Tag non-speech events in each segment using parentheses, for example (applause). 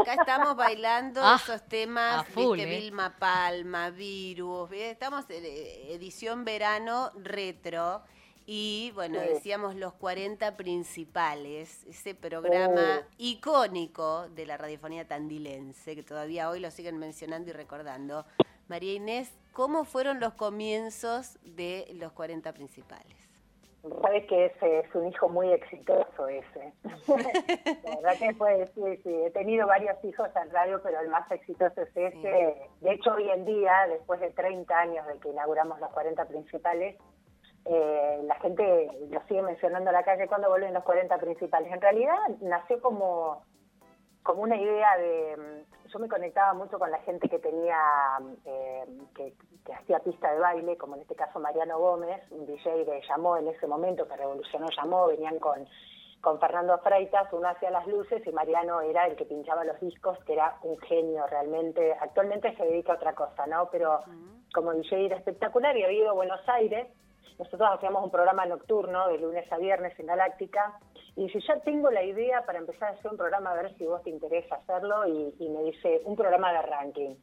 acá estamos bailando Ah, esos temas, full, viste, eh. Vilma Palma, Virus, ¿ves? estamos en eh, edición verano retro y bueno, Sí. decíamos los 40 principales, ese programa icónico de la radiofonía tandilense, que todavía hoy lo siguen mencionando y recordando. María Inés, ¿cómo fueron los comienzos de los 40 principales? Sabes que ese es un hijo muy exitoso ese. (laughs) La verdad que fue, sí, sí, he tenido varios hijos en radio, pero el más exitoso es ese. De hecho, hoy en día, después de 30 años de que inauguramos los 40 principales, eh, la gente lo sigue mencionando en la calle cuando vuelven los 40 principales. En realidad nació como, como una idea de... mm, Yo me conectaba mucho con la gente que tenía, eh, que, que hacía pista de baile, como en este caso Mariano Gómez, un DJ de Llamó en ese momento, que revolucionó Llamó, venían con, con Fernando Freitas, uno hacía las luces y Mariano era el que pinchaba los discos, que era un genio realmente. Actualmente se dedica a otra cosa, ¿no? Pero como DJ era espectacular y había ido a Buenos Aires. Nosotros hacíamos un programa nocturno de lunes a viernes en Galáctica y si ya tengo la idea para empezar a hacer un programa a ver si vos te interesa hacerlo y, y me dice un programa de ranking.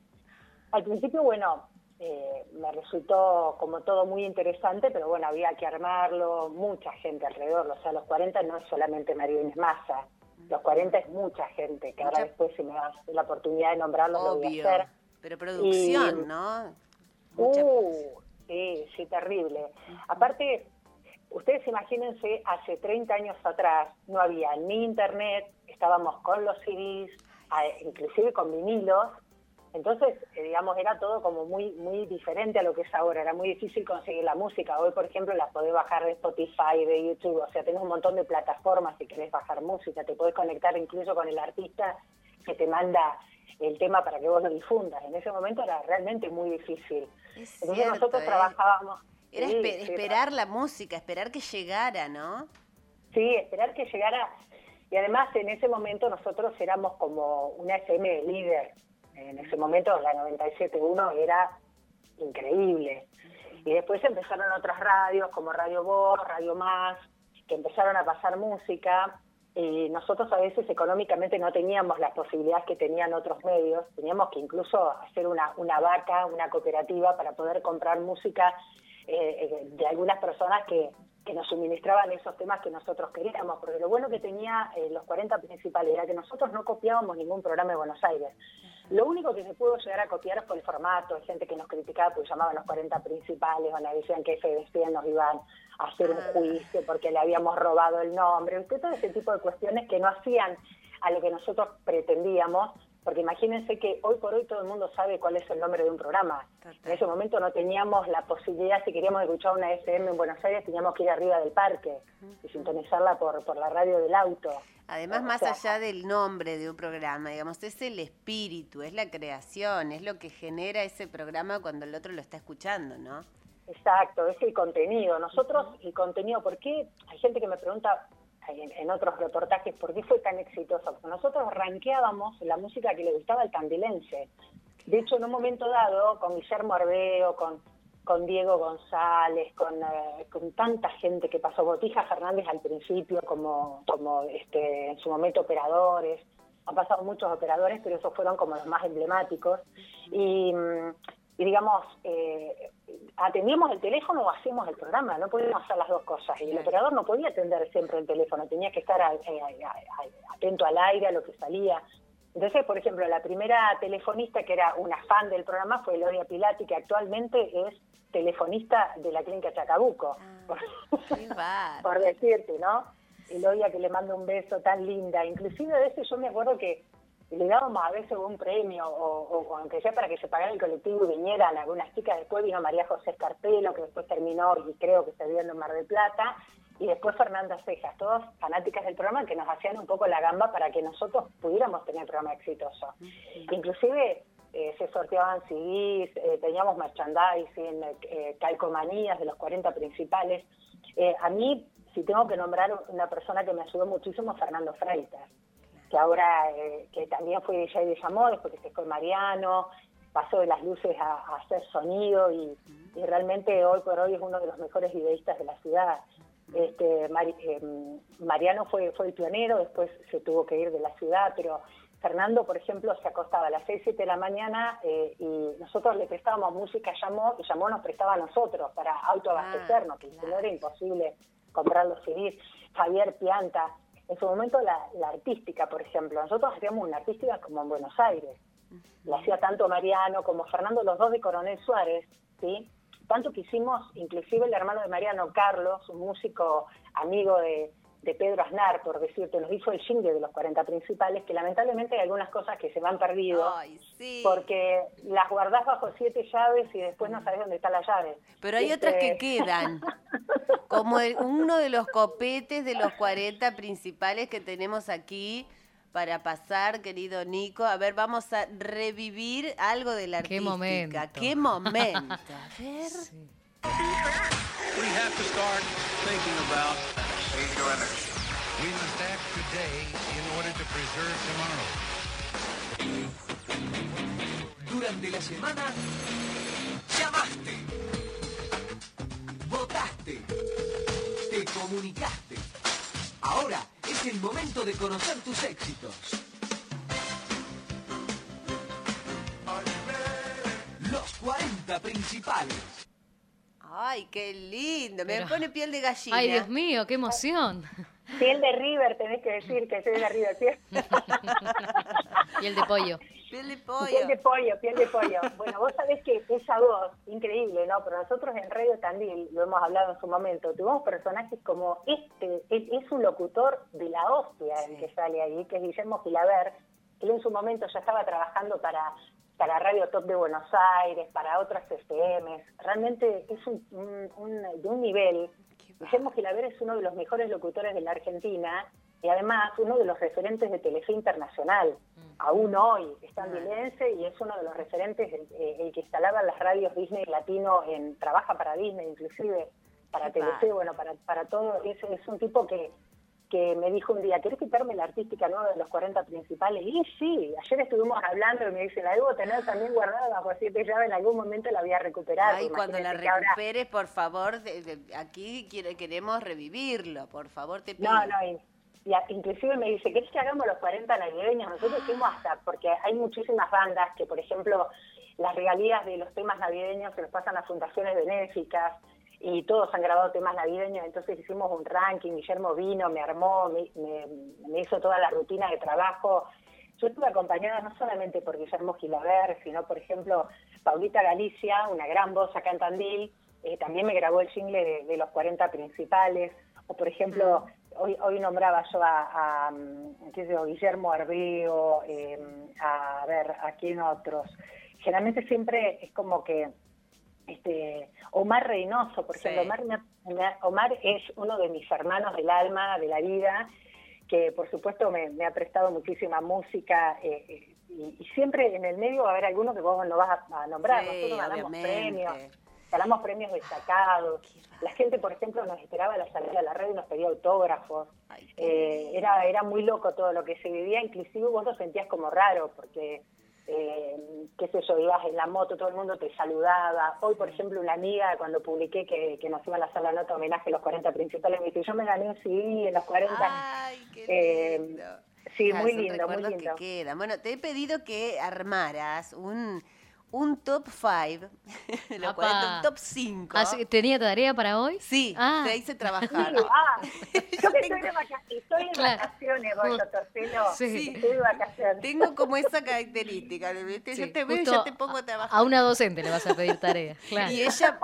Al principio, bueno, eh, me resultó como todo muy interesante, pero bueno, había que armarlo, mucha gente alrededor, o sea, los 40 no es solamente María Inés Massa, los 40 es mucha gente, que ahora después si me das la oportunidad de nombrarlos lo voy a Obvio. hacer. Pero producción, Y- ¿no? Mucha- Uh, sí, sí, terrible. Aparte, ustedes imagínense, hace 30 años atrás no había ni internet, estábamos con los CDs, inclusive con vinilos, entonces, eh, digamos, era todo como muy muy diferente a lo que es ahora, era muy difícil conseguir la música. Hoy, por ejemplo, la podés bajar de Spotify, de YouTube, o sea, tenés un montón de plataformas si querés bajar música, te podés conectar incluso con el artista que te manda el tema para que vos lo difundas. En ese momento era realmente muy difícil. Es Entonces cierto, nosotros ¿eh? trabajábamos. Era sí, espe- sí, esperar la música, esperar que llegara, ¿no? Sí, esperar que llegara. Y además en ese momento nosotros éramos como una FM líder. En ese momento la 97.1 era increíble. Y después empezaron otras radios como Radio Voz, Radio Más, que empezaron a pasar música. Y nosotros a veces económicamente no teníamos las posibilidades que tenían otros medios. Teníamos que incluso hacer una, una vaca, una cooperativa para poder comprar música eh, eh, de algunas personas que, que nos suministraban esos temas que nosotros queríamos, porque lo bueno que tenía eh, los 40 principales era que nosotros no copiábamos ningún programa de Buenos Aires. Lo único que se pudo llegar a copiar fue el formato, hay gente que nos criticaba porque llamaban los 40 principales, o nos decían que FDC nos iban a hacer un Ah. juicio porque le habíamos robado el nombre, todo ese tipo de cuestiones que no hacían a lo que nosotros pretendíamos, porque imagínense que hoy por hoy todo el mundo sabe cuál es el nombre de un programa. Total. En ese momento no teníamos la posibilidad, si queríamos escuchar una FM en Buenos Aires, teníamos que ir arriba del parque y sintonizarla por, por la radio del auto. Además, O más sea, allá del nombre de un programa, digamos, es el espíritu, es la creación, es lo que genera ese programa cuando el otro lo está escuchando, ¿no? Exacto, es el contenido. Nosotros, el contenido, ¿por qué? Hay gente que me pregunta en, otros reportajes, ¿por qué fue tan exitoso? Porque nosotros ranqueábamos la música que le gustaba al tandilense. De hecho, en un momento dado, con Guillermo Arbeo, con, con Diego González, con, eh, con tanta gente que pasó, Botija Fernández al principio, como, como este, en su momento operadores, han pasado muchos operadores, pero esos fueron como los más emblemáticos. Y, mm, digamos, eh, atendíamos el teléfono o hacíamos el programa, no podíamos hacer las dos cosas. Y el operador no podía atender siempre el teléfono, tenía que estar a- eh, a- a- atento al aire, a lo que salía. Entonces, por ejemplo, la primera telefonista que era una fan del programa fue Elodia Pilati, que actualmente es telefonista de la clínica Chacabuco, Ah, (laughs) por decirte, ¿no? Elodia que le manda un beso tan linda. Inclusive a veces yo me acuerdo que le dábamos a veces un premio, o, o- o aunque sea para que se pagara el colectivo y vinieran algunas chicas. Después vino María José Escarpelo, que después terminó y creo que se vio en Mar del Plata. Y después Fernanda Cejas, todas fanáticas del programa que nos hacían un poco la gamba para que nosotros pudiéramos tener programa exitoso. Inclusive eh, se sorteaban CDs, eh, teníamos merchandising, eh, calcomanías de los 40 principales. Eh, a mí, si tengo que nombrar una persona que me ayudó muchísimo, Fernando Freitas, que ahora, eh, que también fue de Llamó, después que se fue Mariano, pasó de las luces a, a hacer sonido y, y realmente hoy por hoy es uno de los mejores videístas de la ciudad. Este, Mari- eh, Mariano fue, fue el pionero, después se tuvo que ir de la ciudad, pero Fernando, por ejemplo, se acostaba a las 6, 7 de la mañana eh, y nosotros le prestábamos música, llamó y llamó nos prestaba a nosotros para autoabastecernos, que no era imposible comprar los CDs. Javier Pianta, en su momento la, artística, por ejemplo, nosotros hacíamos una artística como en Buenos Aires, la hacía tanto Mariano como Fernando, los dos de Coronel Suárez, ¿sí? Tanto que hicimos, inclusive el hermano de Mariano, Carlos, un músico amigo de, de Pedro Aznar, por decirte, nos hizo el jingle de los 40 principales, que lamentablemente hay algunas cosas que se me han perdido, porque las guardás bajo siete llaves y después no sabes dónde está la llave. Pero hay otras que este, quedan, (laughs) como uno de los copetes de los 40 principales que tenemos aquí para pasar, querido Nico. A ver, vamos a revivir algo de la artística. Qué momento. Qué momento. A ver. We must act today in order to preserve tomorrow. Durante la semana, llamaste, votaste, te comunicaste. Ahora es el momento de conocer tus éxitos. Los 40 principales. Ay, qué lindo. Me pone piel de gallina. Ay, Dios mío, qué emoción. (laughs) Piel de River, tenés que decir que soy de River. Piel, (laughs) piel de pollo. Piel de pollo. Piel de pollo, piel de pollo. Bueno, vos sabés que esa voz, increíble, ¿no? Pero nosotros en Radio Tandil, lo hemos hablado en su momento, tuvimos personajes como este, es, un locutor de la hostia el que sale ahí, que es Guillermo Gilaber, que en su momento ya estaba trabajando para para Radio Top de Buenos Aires, para otras FMs. Realmente es un, de un nivel. Guillermo Gilaver es uno de los mejores locutores de la Argentina y además uno de los referentes de Telefe Internacional. Mm. Aún hoy está en ah. y es uno de los referentes, eh, el, que instalaba las radios Disney Latino, en trabaja para Disney inclusive, para Telefe, bueno, para, para todo. Es, es un tipo que que me dijo un día, ¿querés quitarme la artística nueva de los 40 principales? Y sí, ayer estuvimos hablando y me dice, la debo tener también guardada bajo siete llaves, en algún momento la voy a recuperar. Ay, cuando la recuperes, por favor, aquí queremos revivirlo, por favor, te pido. No, no, y, inclusive me dice, ¿querés que hagamos los 40 navideños? Nosotros fuimos hasta, porque hay muchísimas bandas que, por ejemplo, las regalías de los temas navideños se los pasan a fundaciones benéficas, y todos han grabado temas navideños, entonces hicimos un ranking, Guillermo vino, me armó, me, hizo toda la rutina de trabajo. Yo estuve acompañada no solamente por Guillermo Gilaver, sino por ejemplo Paulita Galicia, una gran voz acá en Tandil, eh, también me grabó el jingle de, los 40 principales, o por ejemplo, hoy, hoy nombraba yo a, ¿qué Guillermo Arbeo, eh, a, a ver, a quién otros. Generalmente siempre es como que este, Omar Reynoso, por ejemplo, Omar, es uno de mis hermanos del alma, de la vida, que por supuesto me, ha prestado muchísima música eh, eh, y, siempre en el medio va a haber alguno que vos no vas a, nombrar, nosotros ganamos premios, ganamos premios destacados, la gente por ejemplo nos esperaba a la salida de la red y nos pedía autógrafos, eh, era, era muy loco todo lo que se vivía, inclusive vos lo sentías como raro porque eh, qué sé yo, ibas en la moto, todo el mundo te saludaba. Hoy, por ejemplo, una amiga, cuando publiqué que, que nos iba a la sala nota homenaje a los 40 principales, me dice, yo me gané un CD en los 40. Ay, qué eh, lindo. sí, muy lindo, muy lindo. Que Bueno, te he pedido que armaras un un top 5, (laughs) un top 5. Ah, ¿Tenía tarea para hoy? Sí, ah. te hice trabajar. (laughs) ah, yo (laughs) estoy, de vacaciones, estoy en vacaciones, voy, doctor Sí. Estoy de vacaciones. Tengo como esa característica, yo te veo y ya te pongo a trabajar. A una docente le vas a pedir tarea, claro. Y ella,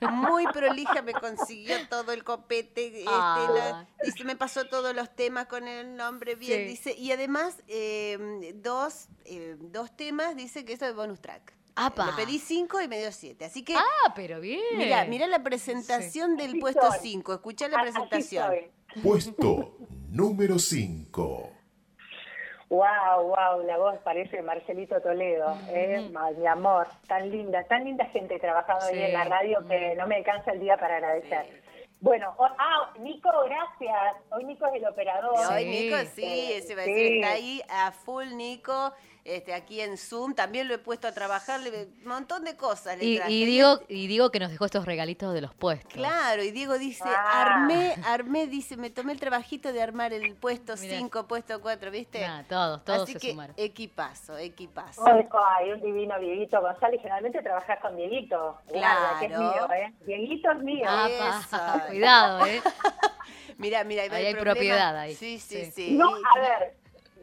muy prolija, me consiguió todo el copete, este, ah. dice, me pasó todos los temas con el nombre bien, dice, y además eh, dos, eh, dos temas, dice que eso es bonus track. Le pedí cinco y me dio siete. Así que. Ah, pero bien. Mira, mira la presentación del puesto 5. Escucha la presentación. Puesto número 5. Wow, wow, la voz parece Marcelito Toledo, eh, mi amor, tan linda, tan linda gente trabajando ahí en la radio que no me alcanza el día para agradecer. Bueno, ah, Nico, gracias. Hoy Nico es el operador. Hoy Nico, sí, Eh, ese va a sí. decir, está ahí a full Nico, este, aquí en Zoom, también lo he puesto a trabajar, le- un montón de cosas le Y, traje. y digo, y digo que nos dejó estos regalitos de los puestos. Claro, y Diego dice, Ah. armé, armé, dice, me tomé el trabajito de armar el puesto Mirá. 5, puesto 4, ¿viste? Nada, todos, todos Así se que sumaron. equipazo, equipazo. Ay, ay, un divino Dieguito González. Generalmente trabajas con Dieguito. Guarda, que es Claro. mío, ¿eh? Dieguito es mío. Ah, (laughs) cuidado, ¿eh? (laughs) Mira, mira, hay propiedad ahí. Sí, sí, Sí. sí. No, a ver,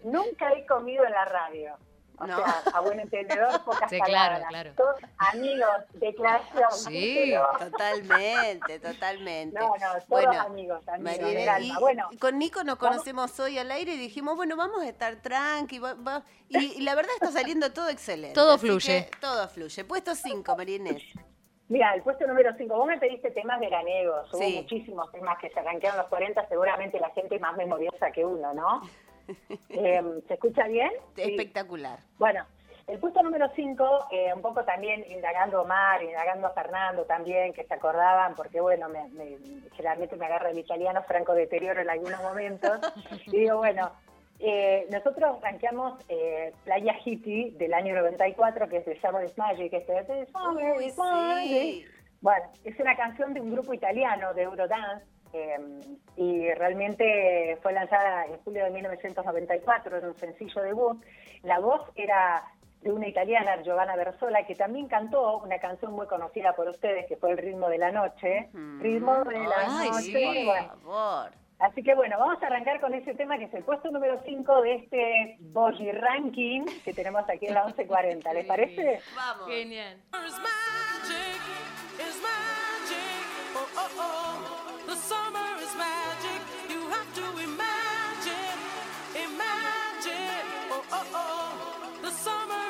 nunca he comido en la radio. O No. sea, a buen entendedor, (laughs) pocas Sí, claro, palabras. claro. Todos amigos, declaración. Sí. pero- (laughs) Totalmente, totalmente. No, no, todos amigos, amigos del alma. Bueno. con Nico nos conocemos hoy al aire y dijimos, bueno, vamos a estar tranqui. va- va- Y, y la verdad está saliendo todo excelente. Todo fluye. todo fluye. Puesto 5, María Inés. Mira, el puesto número 5, vos me pediste temas veraniegos, hubo Sí. muchísimos temas que se arranquearon los 40, seguramente la gente más memoriosa que uno, ¿no? Eh, ¿Se escucha bien? Sí. Espectacular. Bueno, el puesto número 5, un poco también indagando a Omar, indagando a Fernando también, que se acordaban, porque bueno, me, me- generalmente me agarra el italiano franco deterioro en algunos momentos, (laughs) y digo, bueno, eh, nosotros rankeamos eh, Playa Hippie del año 94, que es de Summer is Magic, este de Summer Uy, is Magic. sí. Bueno, es una canción de un grupo italiano de Eurodance eh, y realmente fue lanzada en julio de 1994, era un sencillo debut. La voz era de una italiana, Giovanna Versola, que también cantó una canción muy conocida por ustedes, que fue El ritmo de la noche. Mm. Ritmo de la Ay, noche. sí, por favor. Así que bueno, vamos a arrancar con ese tema que es el puesto número 5 de este Boji Ranking que tenemos aquí en la 1140. ¿Les parece? Vamos. Genial. It's magic, it's magic. Oh, oh, oh. The Oh, oh, oh. The summer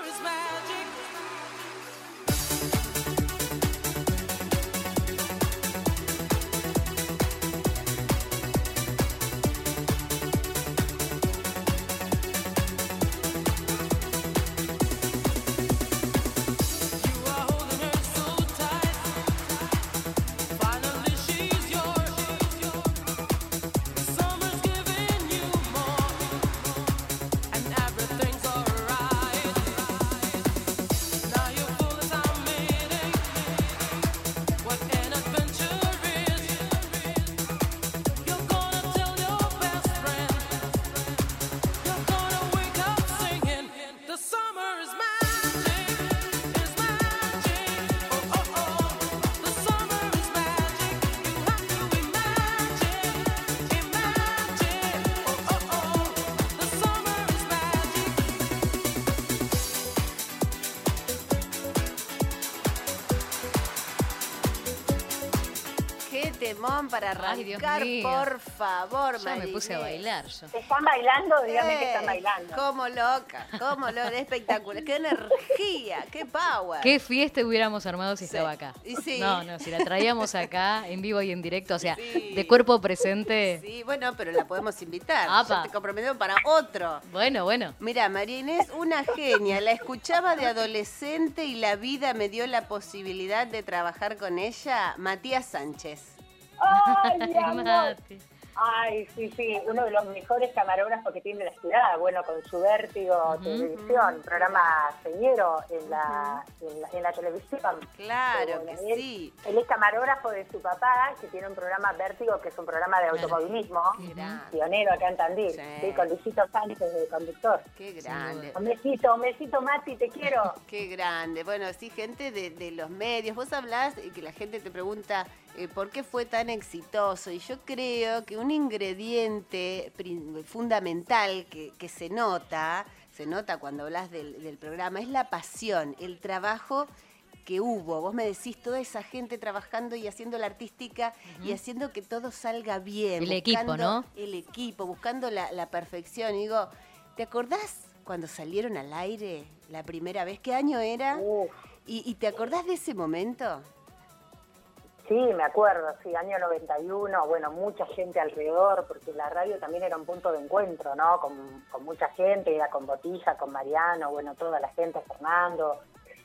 temón para Ay, Dios arrancar, mío. por favor, Ya me puse a bailar yo. ¿Están bailando? Díganme que Eh, están bailando. Como loca, como loca, espectacular. Qué energía, qué power. ¿Qué fiesta hubiéramos armado si Sí. estaba acá? Y sí. No, no, si la traíamos acá en vivo y en directo, o sea, Sí. de cuerpo presente. Sí, bueno, pero la podemos invitar. Apa. Te comprometemos para otro. Bueno, bueno. Mira, María Inés, una genia. La escuchaba de adolescente y la vida me dio la posibilidad de trabajar con ella. Matías Sánchez. ¡Ay, (laughs) mi amor! Ay, sí, sí, uno de los mejores camarógrafos que tiene la ciudad, bueno, con su vértigo televisión, programa señero en la, en la, en la televisión. Claro Bueno, que él- sí. Él es camarógrafo de su papá, que tiene un programa Vértigo, que es un programa de automovilismo, Qué grande. pionero acá en Tandil, Sí. sí, con Luisito Sánchez de conductor. Qué grande. Un besito, un besito, Mati, te quiero. (laughs) Qué grande. Bueno, sí, gente de, de los medios. Vos hablás y que la gente te pregunta eh, por qué fue tan exitoso. Y yo creo que un ingrediente fundamental que, que se nota, se nota cuando hablas del, del programa, es la pasión, el trabajo que hubo. Vos me decís toda esa gente trabajando y haciendo la artística y haciendo que todo salga bien. El equipo, ¿no? El equipo, buscando la, la perfección. Y digo, ¿te acordás cuando salieron al aire la primera vez? ¿Qué año era? ¿Y, y te acordás de ese momento? Sí, me acuerdo, sí, año 91, bueno, mucha gente alrededor, porque la radio también era un punto de encuentro, ¿no? Con, mucha gente, era con Botija, con Mariano, bueno, toda la gente, Fernando,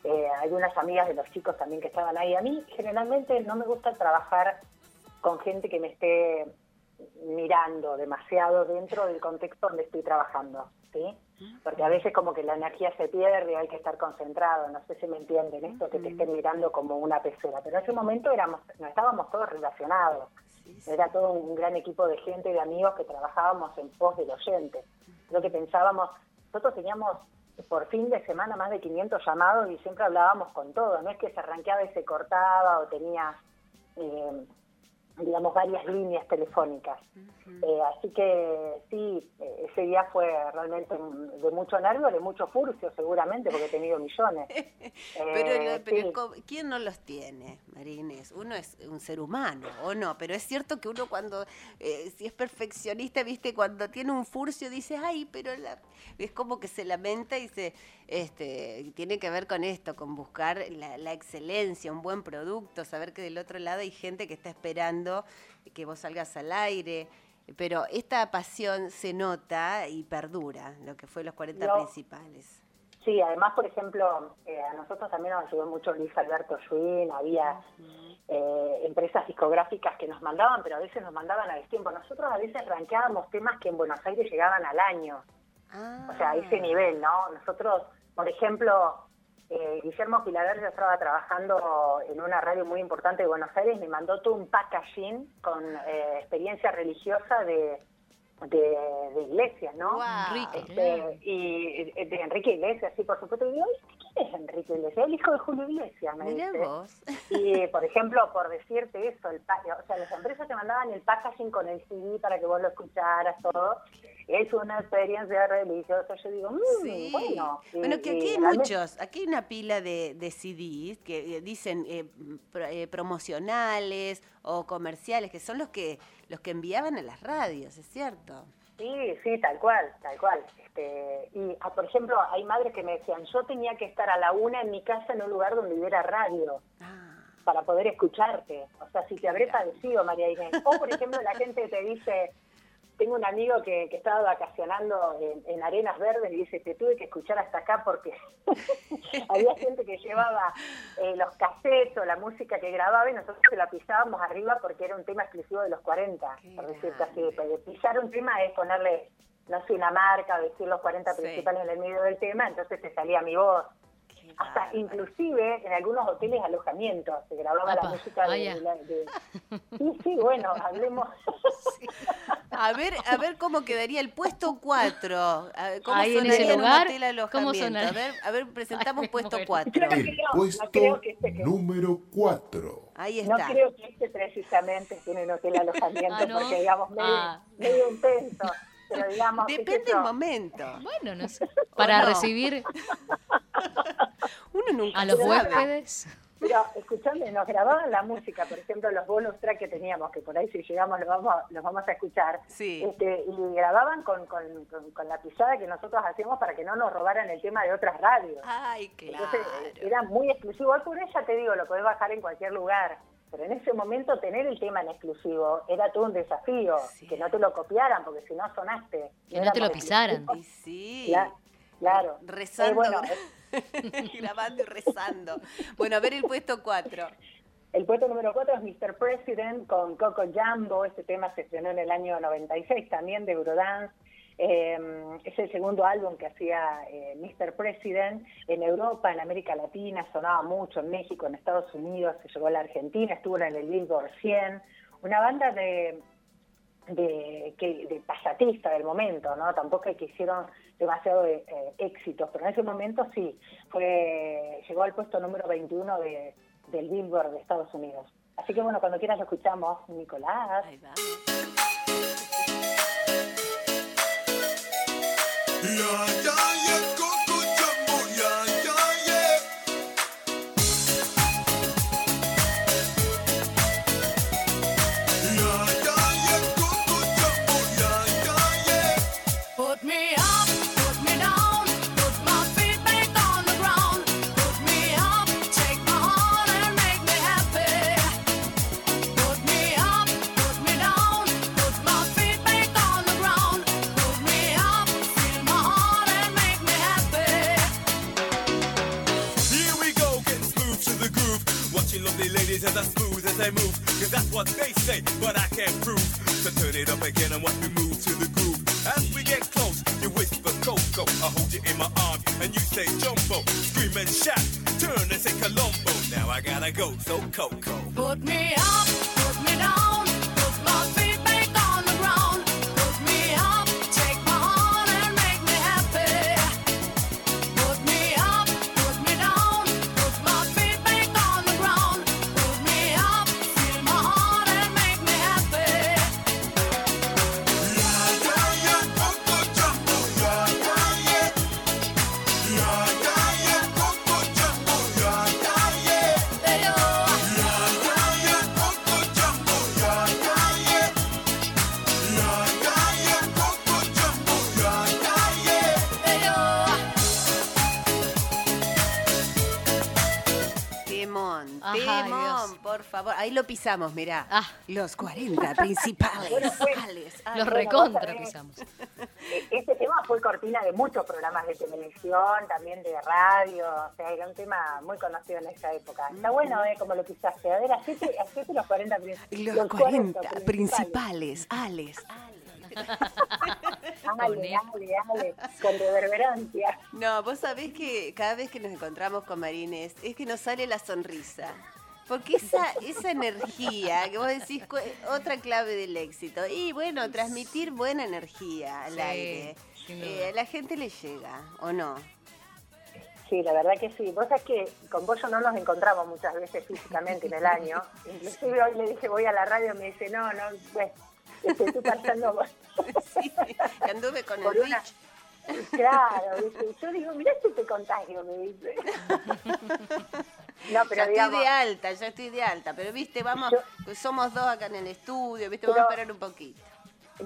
eh, algunas amigas de los chicos también que estaban ahí. A mí generalmente no me gusta trabajar con gente que me esté mirando demasiado dentro del contexto donde estoy trabajando, ¿sí? Porque a veces como que la energía se pierde, hay que estar concentrado, no sé si me entienden, esto que te estén mirando como una pecera, pero en ese momento éramos, no estábamos todos relacionados, era todo un gran equipo de gente y de amigos que trabajábamos en pos del oyente. Lo que pensábamos, nosotros teníamos por fin de semana más de 500 llamados y siempre hablábamos con todo, no es que se arranqueaba y se cortaba o tenía, eh, digamos, varias líneas telefónicas. Eh, así que sí, eh, ese día fue realmente de mucho nervio, de mucho furcio seguramente, porque he tenido millones. (laughs) Pero, Eh, pero sí. ¿quién no los tiene, Marines? Uno es un ser humano, ¿o no? Pero es cierto que uno cuando, eh, si es perfeccionista, viste, cuando tiene un furcio dice, ay, pero la-". es como que se lamenta y se, este, tiene que ver con esto, con buscar la, la excelencia, un buen producto, saber que del otro lado hay gente que está esperando que vos salgas al aire. Pero esta pasión se nota y perdura, lo que fue los 40 No. principales. Sí, además, por ejemplo, eh, a nosotros también nos ayudó mucho Luis Alberto Schwinn, había eh, empresas discográficas que nos mandaban, pero a veces nos mandaban a destiempo. Nosotros a veces ranqueábamos temas que en Buenos Aires llegaban al año, o sea, a ese Ah. nivel, ¿no? Nosotros, por ejemplo, eh, Guillermo Filader ya estaba trabajando en una radio muy importante de Buenos Aires, me mandó todo un packaging con eh, experiencia religiosa de, de, de iglesias, ¿no? Guau. Enrique, Este, y de Enrique Iglesias, sí, por supuesto. Y digo, "Ay, ¿quién es Enrique Iglesias? El hijo de Julio Iglesias, me dice. vos. Y, por ejemplo, por decirte eso, el o sea, las empresas te mandaban el packaging con el CD para que vos lo escucharas, todo. Es una experiencia religiosa. Yo digo, mmm, Sí. bueno. Y- Bueno, que y aquí hay realmente- muchos, aquí hay una pila de, de CDs que eh, dicen eh, pro- eh, promocionales o comerciales, que son los que los que enviaban a las radios, ¿es cierto? Sí, sí, tal cual, tal cual. Este, y, ah, por ejemplo, hay madres que me decían, yo tenía que estar a la una en mi casa en un lugar donde hubiera radio. Ah, para poder escucharte. O sea, si te habré padecido, María Inés. O, por ejemplo, la gente te dice, tengo un amigo que, que estaba vacacionando en, en Arenas Verdes y dice, te tuve que escuchar hasta acá porque (laughs) había gente que llevaba eh, los cassettes o la música que grababa y nosotros se la pisábamos arriba porque era un tema exclusivo de los 40, Qué por decirte así. pisar un tema es ponerle, no sé, una marca, decir los 40 Sí. principales en el medio del tema, entonces te salía mi voz hasta inclusive en algunos hoteles alojamientos se grababa la música de, de la- de- (laughs) sí sí bueno hablemos (laughs) A ver, a ver cómo quedaría el puesto 4. ¿Cómo Ahí en sonaría ese en un hotel ¿cómo alojamiento? sonaría? A ver, a ver, presentamos (laughs) Ay, puesto muero. 4. Yo no El creo- no puesto creo que este que- número 4. Ahí no está. creo que este precisamente tiene un hotel alojamiento Ah, ¿no? porque digamos medio, Ah. medio intenso pero digamos Depende del momento. Bueno, no sé. Para no? recibir Uno nunca a los huéspedes. Pero escuchame, nos grababan la música, por ejemplo, los bonus track que teníamos, que por ahí si llegamos los vamos, a- los vamos a escuchar. Sí. Este, y grababan con, con, con- con la pisada que nosotros hacíamos para que no nos robaran el tema de otras radios. Ay, claro. Entonces era muy exclusivo. Hoy por ya te digo, lo podés bajar en cualquier lugar. Pero en ese momento tener el tema en exclusivo era todo un desafío. Sí. Que no te lo copiaran, porque si no sonaste. Que no te lo pisaran. Y sí. Cla- claro. Rezando. Eh, bueno, (laughs) grabando y rezando. Bueno, a ver el puesto 4. El puesto número 4 es Mr. President con Coco Jumbo. Este tema se estrenó en el año 96 también de Eurodance. Eh, es el segundo álbum que hacía eh, Mr. President en Europa, en América Latina, sonaba mucho en México, en Estados Unidos, se llegó a la Argentina, estuvo en el Billboard 100. Una banda de, de, que, de pasatista del momento, ¿no? Tampoco es que hicieron demasiado eh, éxitos, pero en ese momento sí, fue llegó al puesto número 21 de, del Billboard de Estados Unidos. Así que bueno, cuando quieras lo escuchamos, Nicolás. Ahí va. Yeah, yeah, por favor. Ahí lo pisamos, mirá. Ah. Los 40 (laughs) principales. Bueno, pues, Ales, Los ales. recontra pisamos. E- Este tema fue cortina de muchos programas de televisión, también de radio, o sea, era un tema muy conocido en esa época. Está bueno, ¿eh? Como lo pisaste. A ver, hacete, hacete los 40 Los, principales. 40 principales. Ales, (laughs) ales. Ale, ale, ale, con reverberancia. No, vos sabés que cada vez que nos encontramos con Marines es que nos sale la sonrisa. Porque esa, esa energía que vos decís, otra clave del éxito. Y bueno, transmitir buena energía al Sí, aire. Eh, a la gente le llega, ¿o no? Sí, la verdad que sí. Vos sabés que con vos yo no nos encontramos muchas veces físicamente en el año. (laughs) Inclusive hoy le dije, voy a la radio, me dice, no, no, pues, estoy pasando... (laughs) Sí, que anduve con Por el una-. Claro, ¿viste? yo digo, mirá si te contagio, me dice. No, pero ya digamos, estoy de alta, ya estoy de alta, pero viste, vamos, Yo- somos dos acá en el estudio, viste, vamos a esperar un poquito.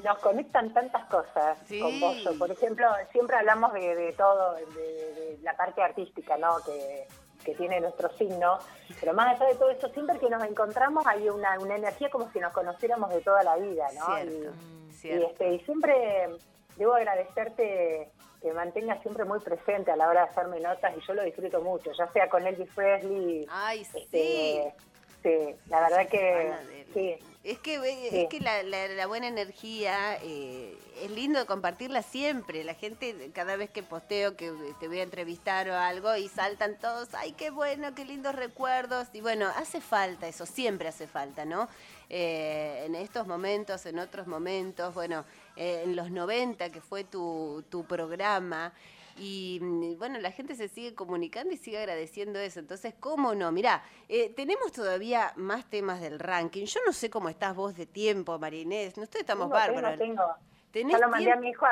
nos conectan tantas cosas Sí. con vos. Yo, Por ejemplo, siempre hablamos de, de todo, de, de la parte artística, ¿no? Que, que tiene nuestro signo. Pero más allá de todo eso, siempre que nos encontramos hay una, una energía como si nos conociéramos de toda la vida, ¿no? Cierto, Y- Y, cierto. este, y siempre debo agradecerte que mantengas siempre muy presente a la hora de hacerme notas y yo lo disfruto mucho, ya sea con Elvis Presley. Ay, sí. este, sí, la verdad que sí. Es que, eh, Sí. es que la, la- la buena energía eh, es lindo compartirla siempre. La gente, cada vez que posteo que te voy a entrevistar o algo, y saltan todos, ay, qué bueno, qué lindos recuerdos. Y bueno, hace falta eso, siempre hace falta, ¿no? Eh, en estos momentos, en otros momentos, bueno, eh, en los 90, que fue tu, tu programa. Y mm, bueno, la gente se sigue comunicando y sigue agradeciendo eso. Entonces, ¿cómo no? Mirá, eh, tenemos todavía más temas del ranking. Yo no sé cómo estás vos de tiempo, Marinés. Nosotros estamos Tengo, tengo, bárbaros. tengo. ¿Tenés Ya lo mandé a mi hijo,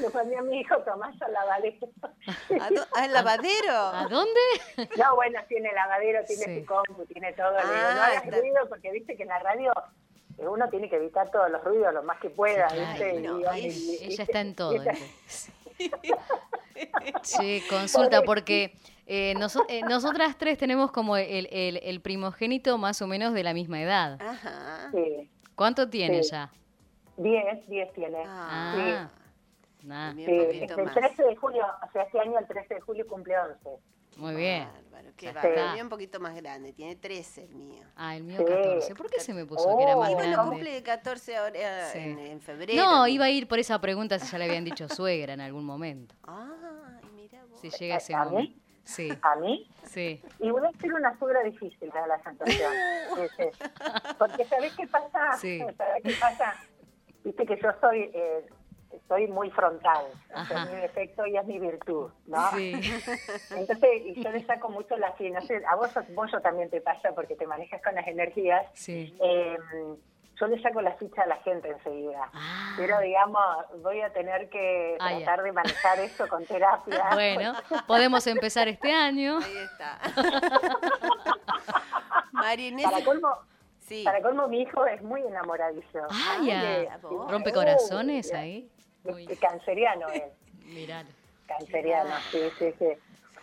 lo mandé a mi hijo Tomás al lavadero. ¿A do- ¿Al lavadero? ¿A dónde? No, bueno, tiene lavadero, tiene Sí. su compu, tiene todo. Le digo, Ah, no hagas está. ruido porque viste que en la radio uno tiene que evitar todos los ruidos lo más que pueda, Sí, claro. ¿viste? Ay, no, Y- Ella está en todo. ella-. (laughs) Sí, consulta, porque eh, noso- eh, nosotras tres tenemos como el, el- el primogénito más o menos de la misma edad. Ajá. Sí, ¿Cuánto tiene Sí. ya? 10, 10 tiene. Ah, nah, El mío Sí, un este, poquito el más. 13 de julio, o sea, este año el 13 de julio cumple 11. Muy bien. Bárbaro, qué bárbaro. El mío un poquito más grande, tiene 13 el mío. Ah, el mío Sí. 14. ¿Por qué se me puso que era Oh, más Y bueno, grande? cumple 14 ahora Sí. en, en febrero. No, iba a ir por esa pregunta si ya le habían dicho suegra en algún momento. (laughs) Ay, mira vos. Si llega ese ¿A mí? momento. Sí, ¿A mí? sí. Y voy a ser una suegra difícil para la situación. (laughs) Sí, sí. Porque ¿sabés qué pasa? Sí. ¿Sabés qué pasa? Viste que yo soy eh, soy muy frontal. O sea, Ajá. mi defecto y es mi virtud, ¿no? Sí. (laughs) Entonces, y yo le saco mucho la no sé, a vos supongo también te pasa porque te manejas con las energías. Sí. Eh, yo le saco la ficha a la gente enseguida. Ah. Pero digamos, voy a tener que Ah, ya. tratar de manejar eso con terapia. (laughs) Bueno, podemos empezar este año. Ahí está. (laughs) Marinés. Para colmo, Sí. Para colmo, mi hijo es muy enamoradizo. Ah, ya. vos. Rompe corazones Oh, ahí. Muy- Es (laughs) canceriano él, Miralo. canceriano, sí, sí, sí.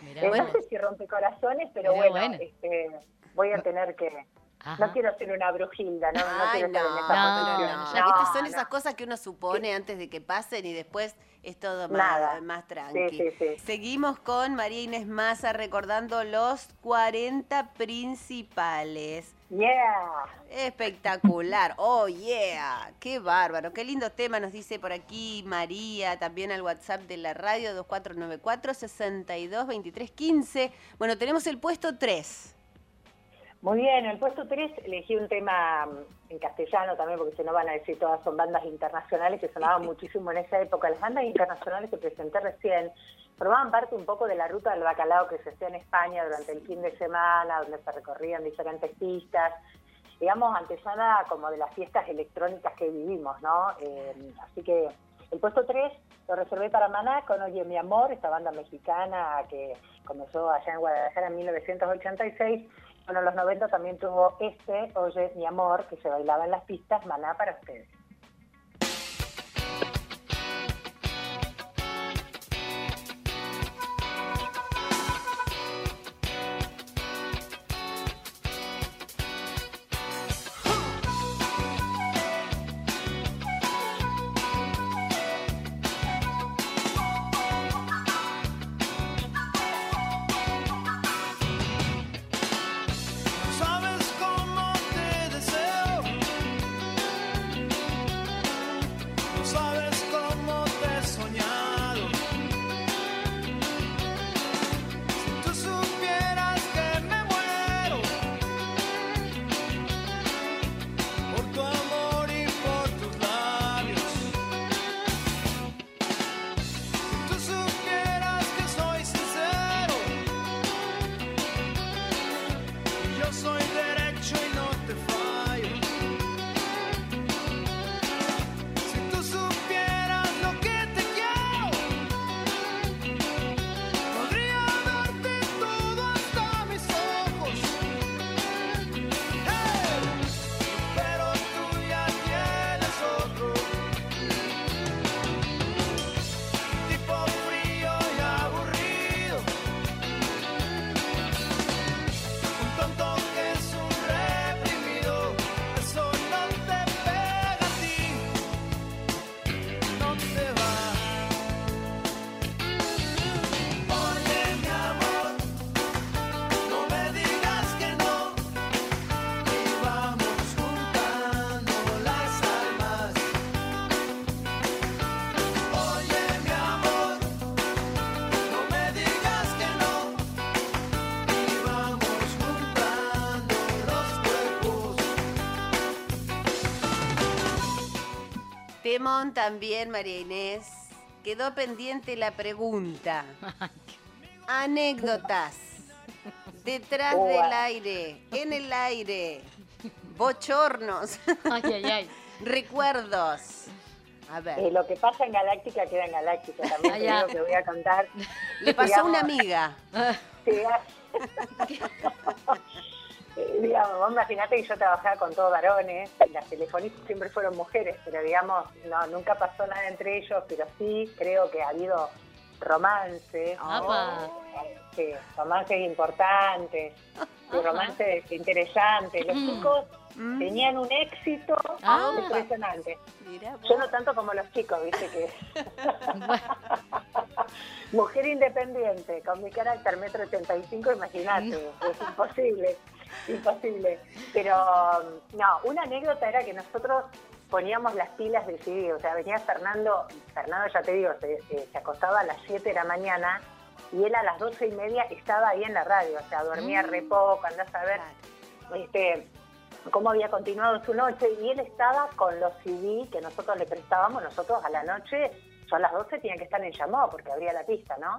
Mirá Eh, no sé si rompe corazones, pero Mirá, bueno, bueno. Este, voy a tener que... Ajá. No quiero ser una brujilda, no, no Ay, quiero no, estar en esa no, posición. son no. esas cosas que uno supone antes de que pasen y después es todo más, Nada. más tranqui. Sí, sí, sí. Seguimos con María Inés Maza recordando los 40 principales. Yeah. Espectacular, oh yeah, qué bárbaro, qué lindo tema nos dice por aquí María, también al WhatsApp de la radio 2494 62 23 15. Bueno, tenemos el puesto 3. Muy bien, en el puesto 3 elegí un tema mm, en castellano también, porque si no van a decir todas son bandas internacionales que sonaban (laughs) muchísimo en esa época. Las bandas internacionales que presenté recién formaban parte un poco de la ruta del bacalao que se hacía en España durante el fin de semana, donde se recorrían diferentes pistas, digamos, antesana como de las fiestas electrónicas que vivimos, ¿no? Eh, así que el puesto 3 lo reservé para Maná con Oye Mi Amor, esta banda mexicana que comenzó allá en Guadalajara en 1986. Bueno, en los 90 también tuvo este, Oye Mi Amor, que se bailaba en las pistas, Maná para ustedes. También, María Inés. Quedó pendiente la pregunta. (laughs) Anécdotas. Detrás Oh, del ah. aire, en el aire. Bochornos. (laughs) Ay, ay, ay. Recuerdos. A Eh, ver. lo que pasa en Galáctica queda en Galáctica. También Ah, te ya. digo que voy a contar. Le pasó a una amiga. (laughs) Sí, Eh, digamos, vos imaginate que yo trabajaba con todos varones, y las telefonistas siempre fueron mujeres, pero digamos, no, nunca pasó nada entre ellos, pero sí creo que ha habido romance, Apa. sí, romances importantes, y romances interesantes. Los chicos tenían un éxito Ah. impresionante. Mirá. Yo no tanto como los chicos, viste que... (laughs) Mujer independiente, con mi carácter metro 85, imagínate, es imposible, imposible. Pero no, una anécdota era que nosotros poníamos las pilas de CD, o sea, venía Fernando, Fernando ya te digo, se, se- se acostaba a las 7 de la mañana y él a las 12 y media estaba ahí en la radio, o sea, dormía re poco, andás a ver este, cómo había continuado su noche y él estaba con los CD que nosotros le prestábamos, nosotros a la noche, yo a las 12 tenía que estar en llamado porque abría la pista, ¿no?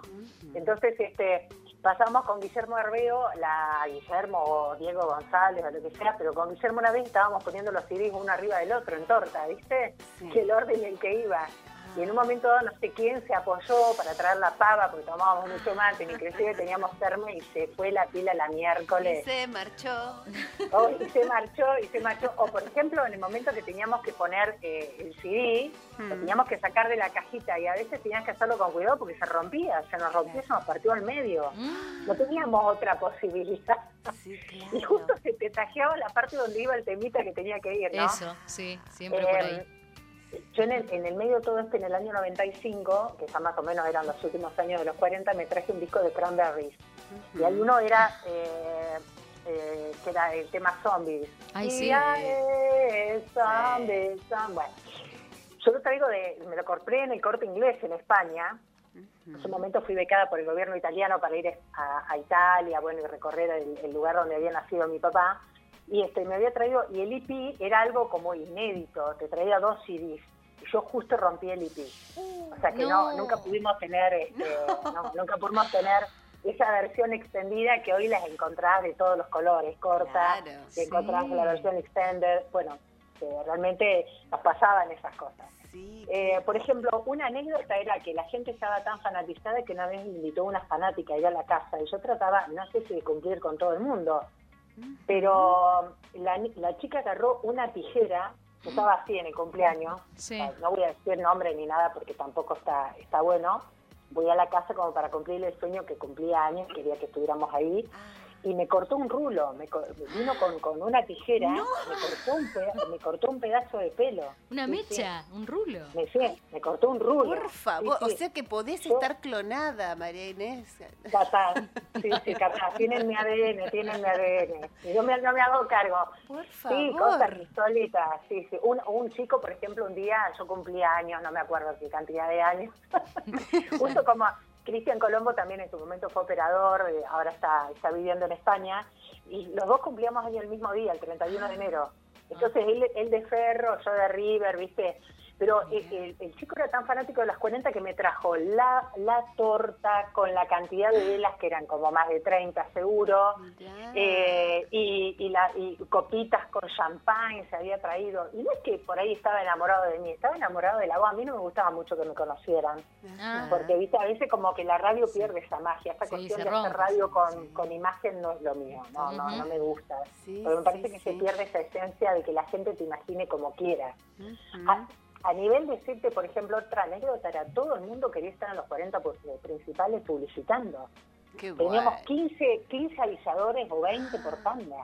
Entonces, este, pasamos con Guillermo Herbeo, la Guillermo o Diego González o lo que sea, pero con Guillermo una vez estábamos poniendo los CDs uno arriba del otro en torta, ¿viste? Sí. Que el orden en el que iba. Y en un momento dado no sé quién se apoyó para traer la pava porque tomábamos mucho mate, inclusive teníamos terme y se fue la pila la Y miércoles. se marchó. Oh, y se marchó, y se marchó. O por ejemplo, en el momento que teníamos que poner eh, el CD, lo Mm. teníamos que sacar de la cajita y a veces tenías que hacerlo con cuidado porque se rompía, se nos rompió, se nos partió al medio. Mm. No teníamos otra posibilidad. Sí, Y justo se te tajeaba la parte donde iba el temita que tenía que ir, ¿no? Eso, sí, siempre por ahí. Yo en el, en el medio de todo esto, en el año 95, que ya más o menos eran los últimos años de los 40, me traje un disco de Cranberries. Y hay uno era eh, eh, que era el tema zombies. Ay, sí. Y hay zombies, zom- Bueno, yo lo traigo de, me lo compré en el corte inglés en España. En su momento fui becada por el gobierno italiano para ir a, a Italia, bueno, y recorrer el, el lugar donde había nacido mi papá. Y este, me había traído, y el EP era algo como inédito, te traía dos CDs. Y yo justo rompí el EP. O sea que no, No. nunca pudimos tener, este, no, nunca pudimos tener esa versión extendida que hoy las encontrás de todos los colores, cortas, Claro, que encontrás sí. la versión extended, bueno, realmente nos pasaban esas cosas. Sí. Eh, por ejemplo, una anécdota era que la gente estaba tan fanatizada que una vez me invitó una fanática a ir a la casa y yo trataba, no sé si de cumplir con todo el mundo, pero la, la chica agarró una tijera, yo estaba así en el cumpleaños, Sí. no voy a decir nombre ni nada porque tampoco está, está bueno, voy a la casa como para cumplir el sueño que cumplía años, quería que estuviéramos ahí, y me cortó un rulo, me co- vino con, con una tijera, me, cortó un peda- me cortó un pedazo de pelo. Una Sí, sí. mecha, un rulo. Me, sí, me cortó un rulo. Por favor, o sea que podés Yo- estar clonada, María Inés. Capaz, sí, sí, capaz. Tienen mi ADN, tienen mi ADN. Y yo me- no me hago cargo. Por Sí, cosas favor. insólitas, sí, sí. Un, un chico, por ejemplo, un día, yo cumplía años, no me acuerdo qué cantidad de años. (laughs) Justo como Cristian Colombo también en su momento fue operador, eh, ahora está, está viviendo en España, y los dos cumplíamos año el mismo día, el 31 de enero. Entonces él, él de Ferro, yo de River, ¿viste? Pero el, el- chico era tan fanático de las 40 que me trajo la, la torta con la cantidad de velas que eran como más de 30 seguro, eh, y, y, la, y copitas con champán se había traído. Y no es que por ahí estaba enamorado de mí, estaba enamorado de la voz. A mí no me gustaba mucho que me conocieran, Ah. porque viste a veces como que la radio pierde esa magia. Esta Sí, cuestión de hacer radio con, sí. con imagen no es lo mío, no, no, no me gusta. Sí, Porque me parece que se pierde esa esencia de que la gente te imagine como quiera. A, a nivel de decirte, por ejemplo, otra anécdota era todo el mundo quería estar en los 40 pu- eh, principales publicitando. Qué Teníamos guay. 15, 15 avisadores o 20 por tanda.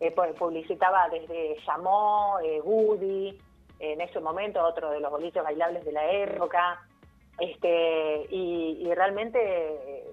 Eh, pu- publicitaba desde Llamó, eh, Woody, en ese momento otro de los bolitos bailables de la época. Este, y, y realmente eh.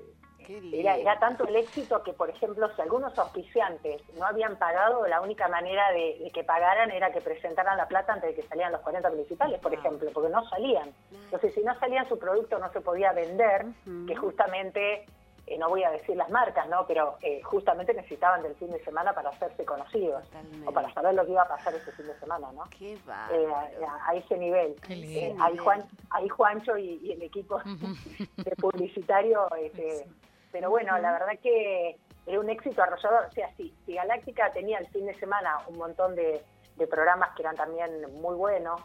Era, era tanto el éxito que, por ejemplo, si algunos auspiciantes no habían pagado, la única manera de, de que pagaran era que presentaran la plata antes de que salieran los 40 municipales, por Ah. ejemplo, porque no salían. Entonces, si no salían, su producto no se podía vender, que justamente, eh, no voy a decir las marcas, ¿no? Pero eh, justamente necesitaban del fin de semana para hacerse conocidos, Totalmente. o para saber lo que iba a pasar ese fin de semana, ¿no? Qué Eh, a, a ese nivel. Qué Eh, lindo. ahí, Juan, ahí Juancho y, y el equipo (laughs) de publicitario, este, pero bueno, la verdad que era un éxito arrollador. O sea, si, si Galáctica tenía el fin de semana un montón de, de programas que eran también muy buenos,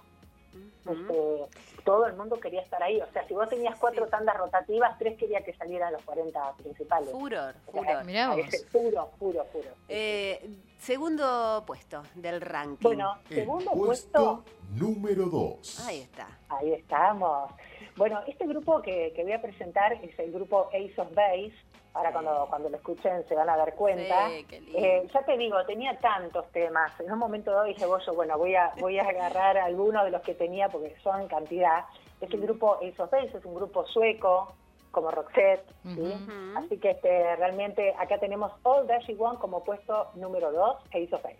este, todo el mundo quería estar ahí. O sea, si vos tenías cuatro Sí. tandas rotativas, tres querían que salieran los 40 principales. Furor, O sea, furor. Mirá a vos. ese- Puro, puro, puro. Eh, segundo puesto del ranking. Bueno, segundo puesto puesto número 2. Ahí está. Ahí estamos. Bueno, este grupo que, que voy a presentar es el grupo Ace of Base. Ahora cuando, cuando lo escuchen se van a dar cuenta. Sí, qué lindo. Eh, ya te digo, tenía tantos temas. En un momento dado dije, Bollo, bueno, voy a, voy a agarrar (laughs) algunos de los que tenía porque son cantidad. Es el grupo Ace of Base, es un grupo sueco, como Roxette. Así que este, realmente acá tenemos All That She Want como puesto número 2, Ace of Base.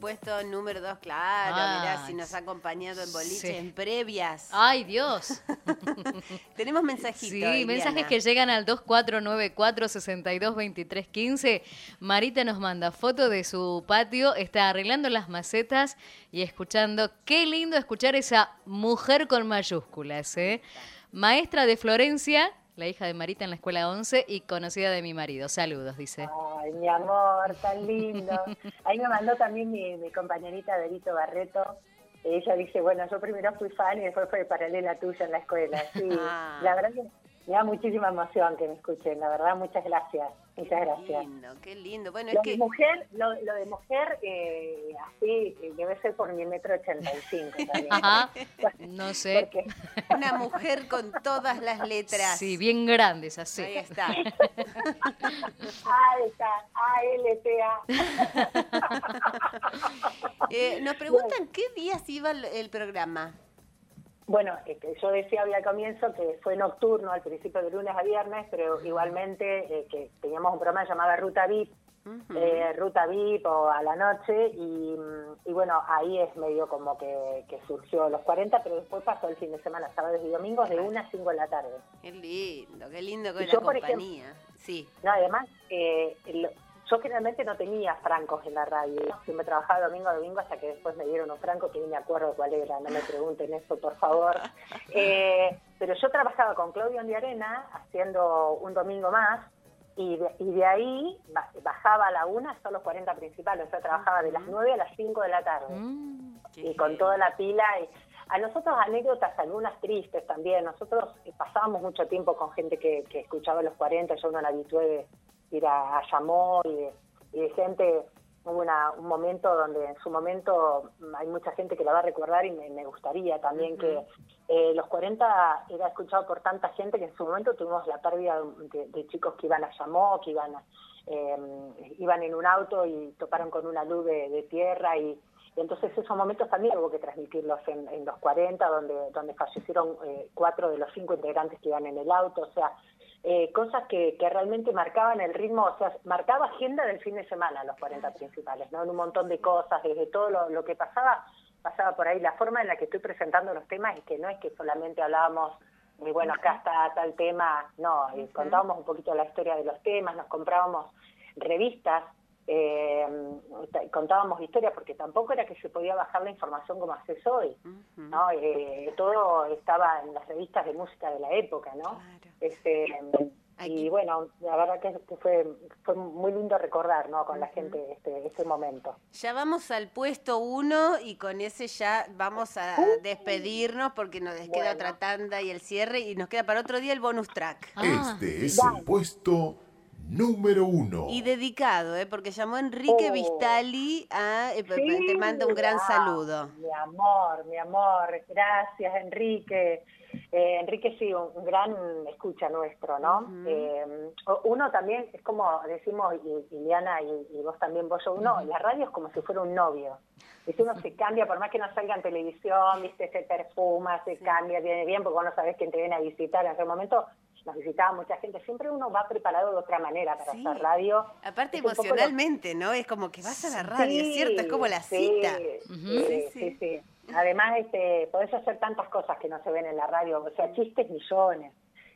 Puesto número dos, claro. Ah, mirá, si nos ha acompañado en boliche, sí. en previas. Ay, Dios. (laughs) Tenemos mensajitos. Sí, mensajes que llegan al 2494-622315. Marita nos manda foto de su patio, está arreglando las macetas y escuchando. Qué lindo escuchar esa mujer con mayúsculas, ¿eh? Maestra de Florencia, la hija de Marita en la escuela 11 y conocida de mi marido. Saludos, dice. Ay, mi amor, tan lindo. Ahí me mandó también mi, mi compañerita Berito Barreto. Ella dice, bueno, yo primero fui fan y después fue paralela tuya en la escuela. Sí, Ah. la verdad que me da muchísima emoción que me escuchen. La verdad, muchas gracias. Muchas Qué gracias. lindo, qué lindo. Bueno, Lo es de que mujer, lo, lo de mujer, eh, así, eh, debe ser por mi metro ochenta y cinco también. Ajá, no (laughs) sé. (laughs) Una mujer con todas las letras. Sí, bien grandes, así. Ahí está. (laughs) alta, ALTA. Eh, nos preguntan qué días iba el, el programa. Bueno, yo decía hoy al comienzo que fue nocturno al principio de lunes a viernes, pero igualmente eh, que teníamos un programa llamado Ruta VIP, eh, Ruta VIP o a la noche, y, mm, y bueno, ahí es medio como que, que surgió los 40, pero después pasó el fin de semana, sábados y domingos, de 1 a 5 de la tarde. Qué lindo, qué lindo con Y la yo, por ejemplo- compañía. Sí. No, además, eh, lo- yo generalmente no tenía francos en la radio. Siempre trabajaba domingo a domingo hasta que después me dieron un franco que ni me acuerdo cuál era. No me pregunten eso, por favor. (laughs) Eh, pero yo trabajaba con Claudio Arena haciendo un domingo más y de, y de ahí ba- bajaba a la una hasta los 40 principales. O sea, trabajaba de las 9 a las 5 de la tarde Mm, y con toda la pila. Y a nosotros anécdotas, algunas tristes también. Nosotros eh, pasábamos mucho tiempo con gente que, que escuchaba los 40. Yo no la habitué ir a, a Yamó y de, y de gente. Hubo una- un momento donde en su momento mm, hay mucha gente que la va a recordar y me, me gustaría también que eh, los 40 era escuchado por tanta gente que en su momento tuvimos la pérdida de, de chicos que iban a Yamó, que iban, a- eh, iban en un auto y toparon con una luz de, de tierra y, y entonces esos momentos también hubo que transmitirlos en, en los 40, donde, donde fallecieron eh, cuatro de los cinco integrantes que iban en el auto, o sea, eh, cosas que, que realmente marcaban el ritmo, o sea, marcaba agenda del fin de semana los 40 principales, ¿no? En un montón de cosas, desde todo lo, lo que pasaba, pasaba por ahí. La forma en la que estoy presentando los temas es que no es que solamente hablábamos, y bueno, acá está tal tema, no, y contábamos un poquito la historia de los temas, nos comprábamos revistas, eh, contábamos historias, porque tampoco era que se podía bajar la información como haces hoy. ¿no? Eh, todo estaba en las revistas de música de la época, ¿no? Claro. Este, Aquí- y bueno, la verdad que, que fue, fue muy lindo recordar, ¿no? Con la gente este, este momento. Ya vamos al puesto uno y con ese ya vamos a Uh. despedirnos porque nos queda Bueno. otra tanda y el cierre y nos queda para otro día el bonus track. Ah, Este es el puesto número uno. Y dedicado, ¿eh? porque llamó Enrique Oh. Vistali, a, eh, Sí, te manda un gran ah, saludo. Mi amor, mi amor, gracias Enrique. Eh, Enrique sí, un, un gran escucha nuestro, ¿no? Eh, uno también, es como decimos, y, Iliana y, y vos también, vos, uno, la radio es como si fuera un novio. Y si uno se cambia, por más que no salga en televisión, viste, se perfuma, se cambia, viene bien, porque vos no sabés quién te viene a visitar. En ese momento nos visitaba mucha gente. Siempre uno va preparado de otra manera para Sí. hacer radio. Aparte Es lo- emocionalmente, ¿no? Es como que vas a la radio, es cierto, es como la sí, cita. Sí, Sí, sí, sí. sí. Además, este, podés hacer tantas cosas que no se ven en la radio, o sea, chistes millones.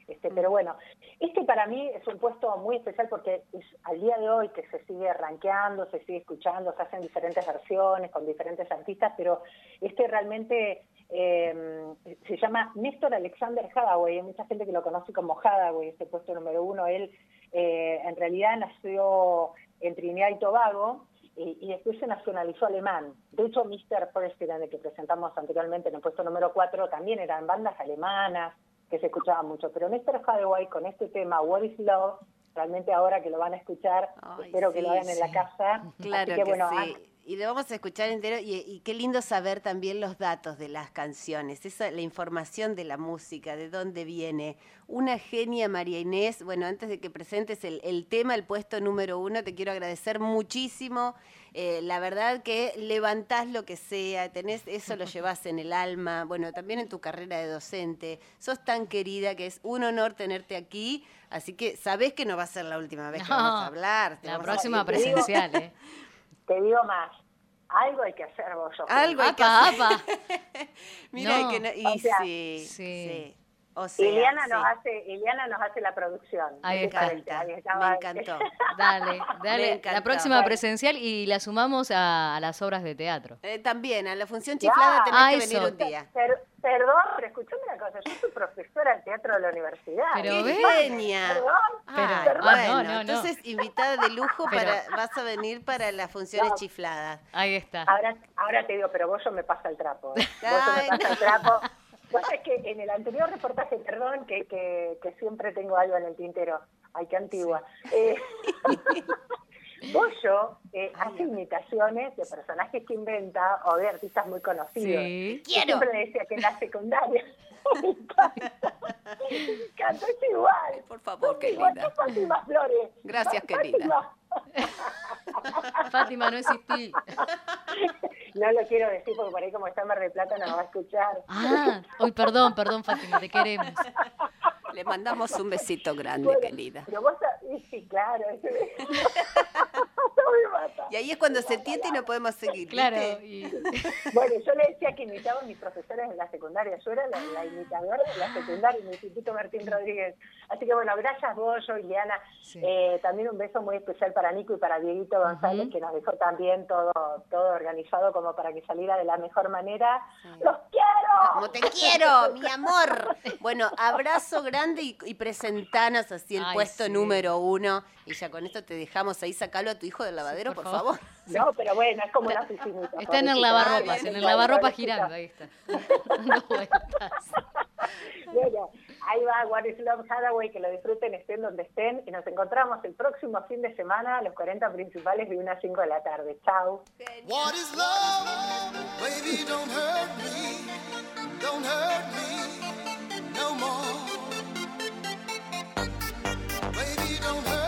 Este, pero bueno, este para mí es un puesto muy especial porque es al día de hoy que se sigue rankeando, se sigue escuchando, se hacen diferentes versiones con diferentes artistas, pero este realmente eh, se llama Néstor Alexander Hathaway, hay mucha gente que lo conoce como Hathaway, este puesto número uno, él eh, en realidad nació en Trinidad y Tobago, y, y después se nacionalizó alemán. De hecho, Mr. President, el que presentamos anteriormente en el puesto número 4, también eran bandas alemanas que se escuchaban mucho. Pero Mr. Hathaway con este tema, What is Love, realmente ahora que lo van a escuchar, Ay, espero que lo hagan en la casa. (laughs) Claro Así que, bueno, sí. Y lo vamos a escuchar entero y, y qué lindo saber también los datos de las canciones, esa, la información de la música, de dónde viene. Una genia, María Inés. Bueno, antes de que presentes el, el tema, el puesto número uno, te quiero agradecer muchísimo. Eh, la verdad que levantás lo que sea, tenés, eso lo (laughs) llevas en el alma, bueno, también en tu carrera de docente. Sos tan querida que es un honor tenerte aquí, así que sabés que no va a ser la última vez que No, vamos a hablar. te La a- próxima presencial, ¿eh? (laughs) Te digo más, algo hay que hacer vos. yo Algo hay que Apa, hacer. apa. (laughs) Mira, No. que no- y O sea, sí, sí. sí. O sea, Iliana sí. nos hace, Iliana nos hace la producción. Ahí está. ahí Me encantó. (laughs) Dale, dale. La próxima Bueno. presencial y la sumamos a, a las obras de teatro. Eh, también, a la función Ya. chiflada tenés Ah, que eso. venir un día. Per- perdón, pero escúchame una cosa, yo soy profesora de teatro de la universidad. Pero ¡Qué ve. genia! Perdón. Pero- Ay, ah, bueno, no, no, no. entonces invitada de lujo Pero- para vas a venir para las funciones No. chifladas. Ahí está. Ahora, ahora te digo, pero vos yo me pasa el trapo. ¿eh? (laughs) Vos yo me pasa el trapo. Vos sabés que en el anterior reportaje, perdón, que, que, que siempre tengo algo en el tintero. Ay, qué antigua. Eh, (laughs) Bollo eh, hace imitaciones de personajes que inventa o de artistas muy conocidos. Sí. Yo Siempre le decía que en la secundaria. (laughs) encanta, es igual. Por favor, Sos qué igual linda. que Fátima Flores. Gracias, Fátima. querida. (laughs) Fátima, no existí. No lo quiero decir porque por ahí como está en Mar del Plata no me va a escuchar. Ah, hoy perdón, perdón, Fátima, te queremos. (laughs) Le mandamos un besito grande, Bueno, querida. Pero vos sabés, sí, claro. no me mata. Y ahí es cuando se tiente y no podemos seguir. Claro, ¿viste? y (laughs) Bueno, yo le decía que imitaba a mis profesores en la secundaria. Yo era la, la imitadora de la secundaria en el Instituto Martín Rodríguez. Así que bueno, gracias vos, yo, Ileana. Sí. Eh, también un beso muy especial para Nico y para Dieguito González, que nos dejó también todo, todo organizado como para que saliera de la mejor manera. ¡Los quiero! Como te quiero, mi amor. Bueno, abrazo grande y, y presentanos así el Ay, puesto sí. número uno. Y ya con esto te dejamos ahí, sacalo a tu hijo al lavadero, sí, por, por, favor. (laughs) No, pero bueno, es como está, una. Está en el lavarropas, en el lavarropas girando, ahí está. (laughs) Dando vueltas. (laughs) Bueno, ahí va What is Love Hathaway, que lo disfruten, estén donde estén, y nos encontramos el próximo fin de semana a los 40 principales de 1 a 5 de la tarde. Chau. What is love? Baby, don't hurt me, don't hurt me no more. Baby, don't hurt